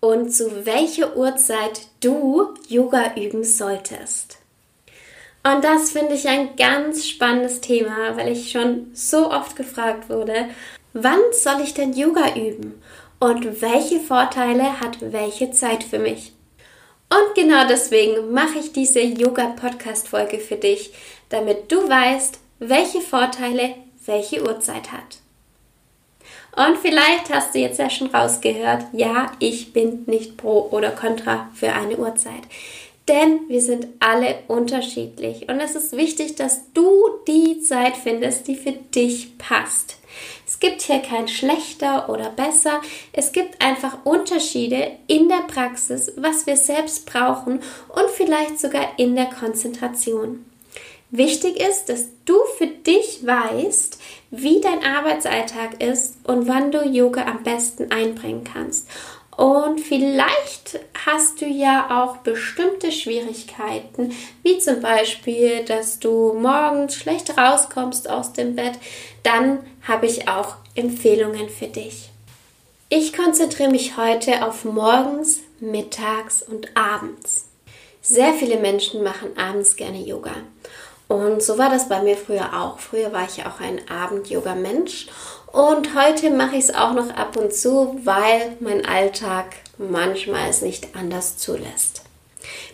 und zu welcher Uhrzeit du Yoga üben solltest. Und das finde ich ein ganz spannendes Thema, weil ich schon so oft gefragt wurde, wann soll ich denn Yoga üben und welche Vorteile hat welche Zeit für mich? Und genau deswegen mache ich diese Yoga-Podcast-Folge für dich, damit du weißt, welche Vorteile welche Uhrzeit hat. Und vielleicht hast du jetzt ja schon rausgehört, ja, ich bin nicht pro oder contra für eine Uhrzeit. Denn wir sind alle unterschiedlich und es ist wichtig, dass du die Zeit findest, die für dich passt. Es gibt hier kein schlechter oder besser. Es gibt einfach Unterschiede in der Praxis, was wir selbst brauchen und vielleicht sogar in der Konzentration. Wichtig ist, dass du für dich weißt, wie dein Arbeitsalltag ist und wann du Yoga am besten einbringen kannst. Und vielleicht hast du ja auch bestimmte Schwierigkeiten, wie zum Beispiel, dass du morgens schlecht rauskommst aus dem Bett. Dann habe ich auch Empfehlungen für dich. Ich konzentriere mich heute auf morgens, mittags und abends. Sehr viele Menschen machen abends gerne Yoga. Und so war das bei mir früher auch. Früher war ich auch ein Abend-Yoga-Mensch und heute mache ich es auch noch ab und zu, weil mein Alltag manchmal es nicht anders zulässt.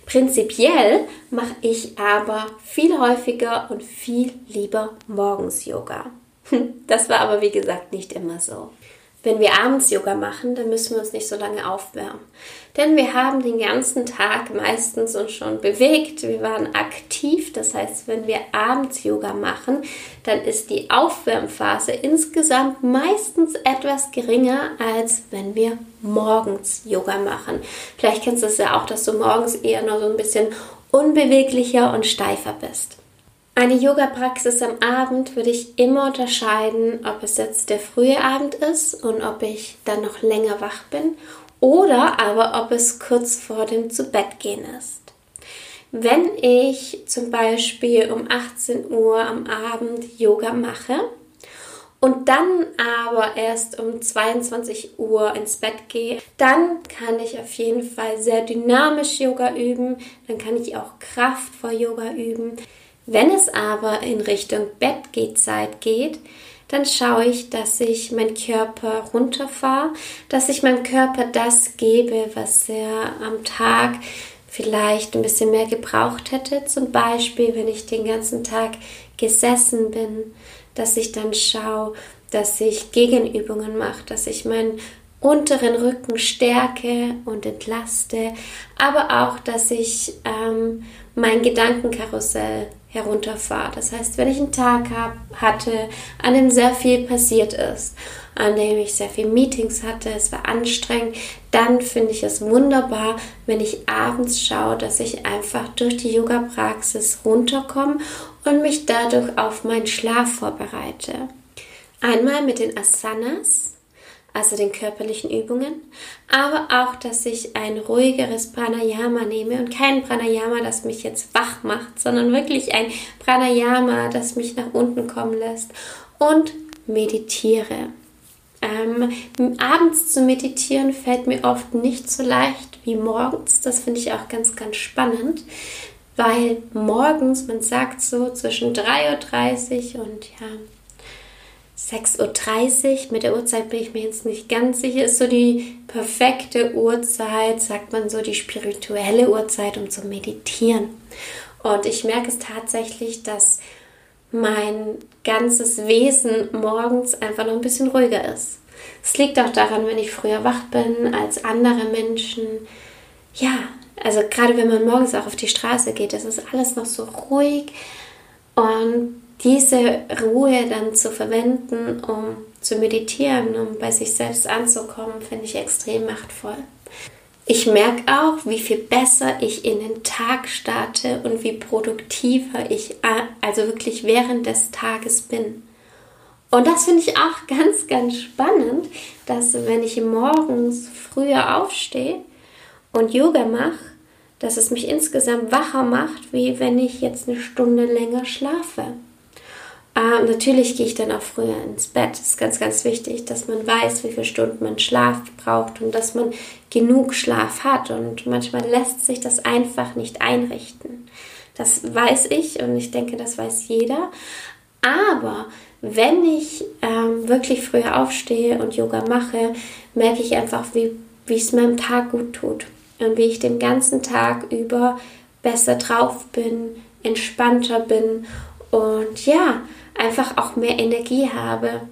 Prinzipiell mache ich aber viel häufiger und viel lieber morgens Yoga. Das war aber wie gesagt nicht immer so. Wenn wir abends Yoga machen, dann müssen wir uns nicht so lange aufwärmen. Denn wir haben den ganzen Tag meistens uns schon bewegt, wir waren aktiv. Das heißt, wenn wir abends Yoga machen, dann ist die Aufwärmphase insgesamt meistens etwas geringer, als wenn wir morgens Yoga machen. Vielleicht kennst du es ja auch, dass du morgens eher noch so ein bisschen unbeweglicher und steifer bist. Eine Yoga-Praxis am Abend würde ich immer unterscheiden, ob es jetzt der frühe Abend ist und ob ich dann noch länger wach bin oder aber ob es kurz vor dem Zubettgehen ist. Wenn ich zum Beispiel um 18 Uhr am Abend Yoga mache und dann aber erst um 22 Uhr ins Bett gehe, dann kann ich auf jeden Fall sehr dynamisch Yoga üben, dann kann ich auch kraftvoll Yoga üben. Wenn es aber in Richtung Bettgehzeit geht, dann schaue ich, dass ich meinen Körper runterfahre, dass ich meinem Körper das gebe, was er am Tag vielleicht ein bisschen mehr gebraucht hätte. Zum Beispiel, wenn ich den ganzen Tag gesessen bin, dass ich dann schaue, dass ich Gegenübungen mache, dass ich meinen unteren Rücken stärke und entlaste, aber auch, dass ich ähm, mein Gedankenkarussell herunterfahre. Das heißt, wenn ich einen Tag hab, hatte, an dem sehr viel passiert ist, an dem ich sehr viele Meetings hatte, es war anstrengend, dann finde ich es wunderbar, wenn ich abends schaue, dass ich einfach durch die Yoga-Praxis runterkomme und mich dadurch auf meinen Schlaf vorbereite. Einmal mit den Asanas, also den körperlichen Übungen, aber auch, dass ich ein ruhigeres Pranayama nehme und kein Pranayama, das mich jetzt wach macht, sondern wirklich ein Pranayama, das mich nach unten kommen lässt und meditiere. Ähm, abends zu meditieren fällt mir oft nicht so leicht wie morgens. Das finde ich auch ganz, ganz spannend, weil morgens, man sagt so zwischen 3.30 Uhr und ja, 6.30 Uhr, mit der Uhrzeit bin ich mir jetzt nicht ganz sicher, ist so die perfekte Uhrzeit, sagt man so, die spirituelle Uhrzeit, um zu meditieren. Und ich merke es tatsächlich, dass mein ganzes Wesen morgens einfach noch ein bisschen ruhiger ist. Es liegt auch daran, wenn ich früher wach bin als andere Menschen. Ja, also gerade wenn man morgens auch auf die Straße geht, das ist alles noch so ruhig und diese Ruhe dann zu verwenden, um zu meditieren, um bei sich selbst anzukommen, finde ich extrem machtvoll. Ich merke auch, wie viel besser ich in den Tag starte und wie produktiver ich also wirklich während des Tages bin. Und das finde ich auch ganz, ganz spannend, dass wenn ich morgens früher aufstehe und Yoga mache, dass es mich insgesamt wacher macht, wie wenn ich jetzt eine Stunde länger schlafe. Ähm, natürlich gehe ich dann auch früher ins Bett. Das ist ganz, ganz wichtig, dass man weiß, wie viele Stunden man Schlaf braucht und dass man genug Schlaf hat. Und manchmal lässt sich das einfach nicht einrichten. Das weiß ich und ich denke, das weiß jeder. Aber wenn ich ähm, wirklich früher aufstehe und Yoga mache, merke ich einfach, wie, wie es meinem Tag gut tut und wie ich den ganzen Tag über besser drauf bin, entspannter bin und ja, einfach auch mehr Energie habe.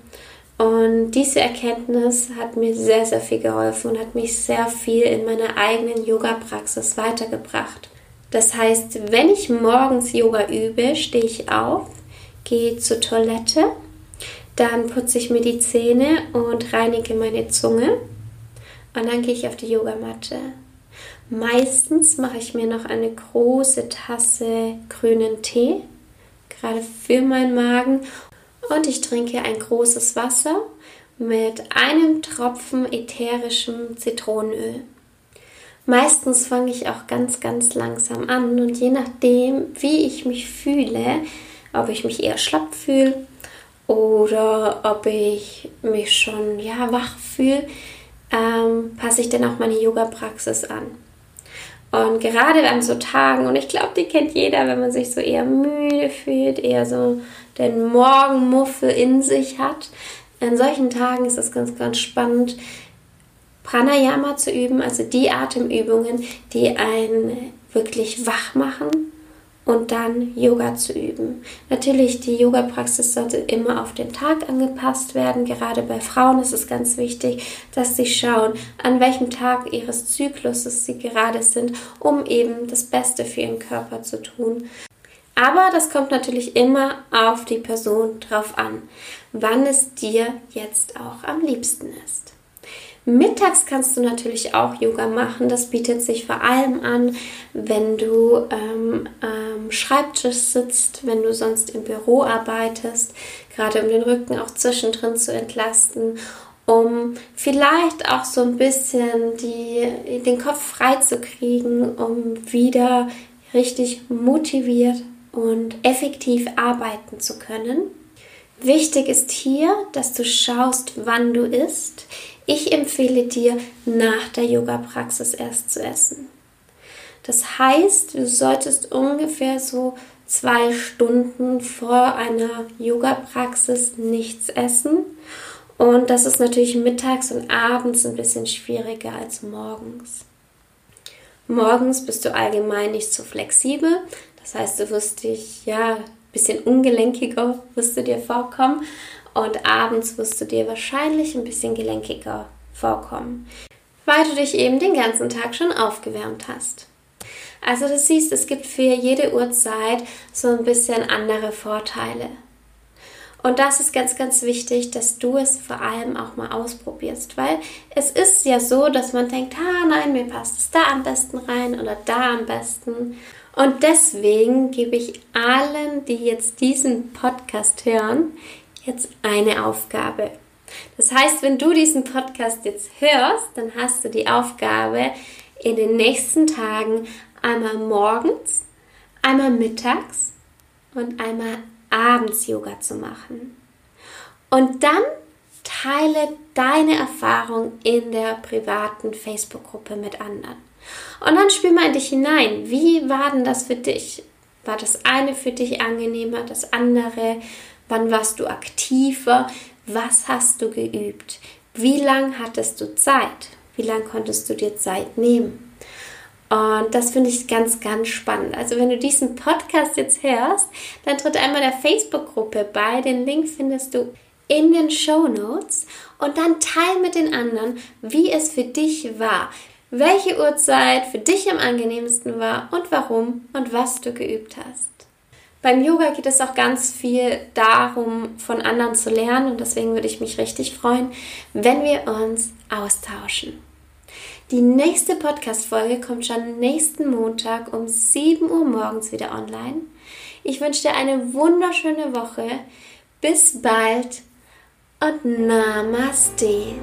Und diese Erkenntnis hat mir sehr, sehr viel geholfen und hat mich sehr viel in meiner eigenen Yoga-Praxis weitergebracht. Das heißt, wenn ich morgens Yoga übe, stehe ich auf, gehe zur Toilette, dann putze ich mir die Zähne und reinige meine Zunge und dann gehe ich auf die Yogamatte. Meistens mache ich mir noch eine große Tasse grünen Tee gerade für meinen Magen. Und ich trinke ein großes Wasser mit einem Tropfen ätherischem Zitronenöl. Meistens fange ich auch ganz, ganz langsam an und je nachdem, wie ich mich fühle, ob ich mich eher schlapp fühle oder ob ich mich schon ja, wach fühle, ähm, passe ich dann auch meine Yoga-Praxis an. Und gerade an so Tagen, und ich glaube, die kennt jeder, wenn man sich so eher müde fühlt, eher so den Morgenmuffel in sich hat. An solchen Tagen ist es ganz, ganz spannend, Pranayama zu üben, also die Atemübungen, die einen wirklich wach machen und dann Yoga zu üben. Natürlich, die Yoga-Praxis sollte immer auf den Tag angepasst werden. Gerade bei Frauen ist es ganz wichtig, dass sie schauen, an welchem Tag ihres Zykluses sie gerade sind, um eben das Beste für ihren Körper zu tun. Aber das kommt natürlich immer auf die Person drauf an, wann es dir jetzt auch am liebsten ist. Mittags kannst du natürlich auch Yoga machen. Das bietet sich vor allem an, wenn du ähm, am Schreibtisch sitzt, wenn du sonst im Büro arbeitest, gerade um den Rücken auch zwischendrin zu entlasten, um vielleicht auch so ein bisschen die, den Kopf frei zu kriegen, um wieder richtig motiviert und effektiv arbeiten zu können. Wichtig ist hier, dass du schaust, wann du isst. Ich empfehle dir, nach der Yoga-Praxis erst zu essen. Das heißt, du solltest ungefähr so zwei Stunden vor einer Yoga-Praxis nichts essen. Und das ist natürlich mittags und abends ein bisschen schwieriger als morgens. Morgens bist du allgemein nicht so flexibel. Das heißt, du wirst dich ja ein bisschen ungelenkiger wirst du dir vorkommen und abends wirst du dir wahrscheinlich ein bisschen gelenkiger vorkommen, weil du dich eben den ganzen Tag schon aufgewärmt hast. Also du siehst, es gibt für jede Uhrzeit so ein bisschen andere Vorteile. Und das ist ganz, ganz wichtig, dass du es vor allem auch mal ausprobierst, weil es ist ja so, dass man denkt, ah nein, mir passt es da am besten rein oder da am besten. Und deswegen gebe ich allen, die jetzt diesen Podcast hören, jetzt eine Aufgabe. Das heißt, wenn du diesen Podcast jetzt hörst, dann hast du die Aufgabe, in den nächsten Tagen einmal morgens, einmal mittags und einmal abends Yoga zu machen. Und dann teile deine Erfahrung in der privaten Facebook-Gruppe mit anderen. Und dann spür mal in dich hinein. Wie war denn das für dich? War das eine für dich angenehmer, das andere? Wann warst du aktiver? Was hast du geübt? Wie lang hattest du Zeit? Wie lang konntest du dir Zeit nehmen? Und das finde ich ganz, ganz spannend. Also wenn du diesen Podcast jetzt hörst, dann tritt einmal der Facebook-Gruppe bei. Den Link findest du in den Show Notes und dann teil mit den anderen, wie es für dich war, welche Uhrzeit für dich am angenehmsten war und warum und was du geübt hast. Beim Yoga geht es auch ganz viel darum, von anderen zu lernen und deswegen würde ich mich richtig freuen, wenn wir uns austauschen. Die nächste Podcast-Folge kommt schon nächsten Montag um 7 Uhr morgens wieder online. Ich wünsche dir eine wunderschöne Woche. Bis bald und Namaste.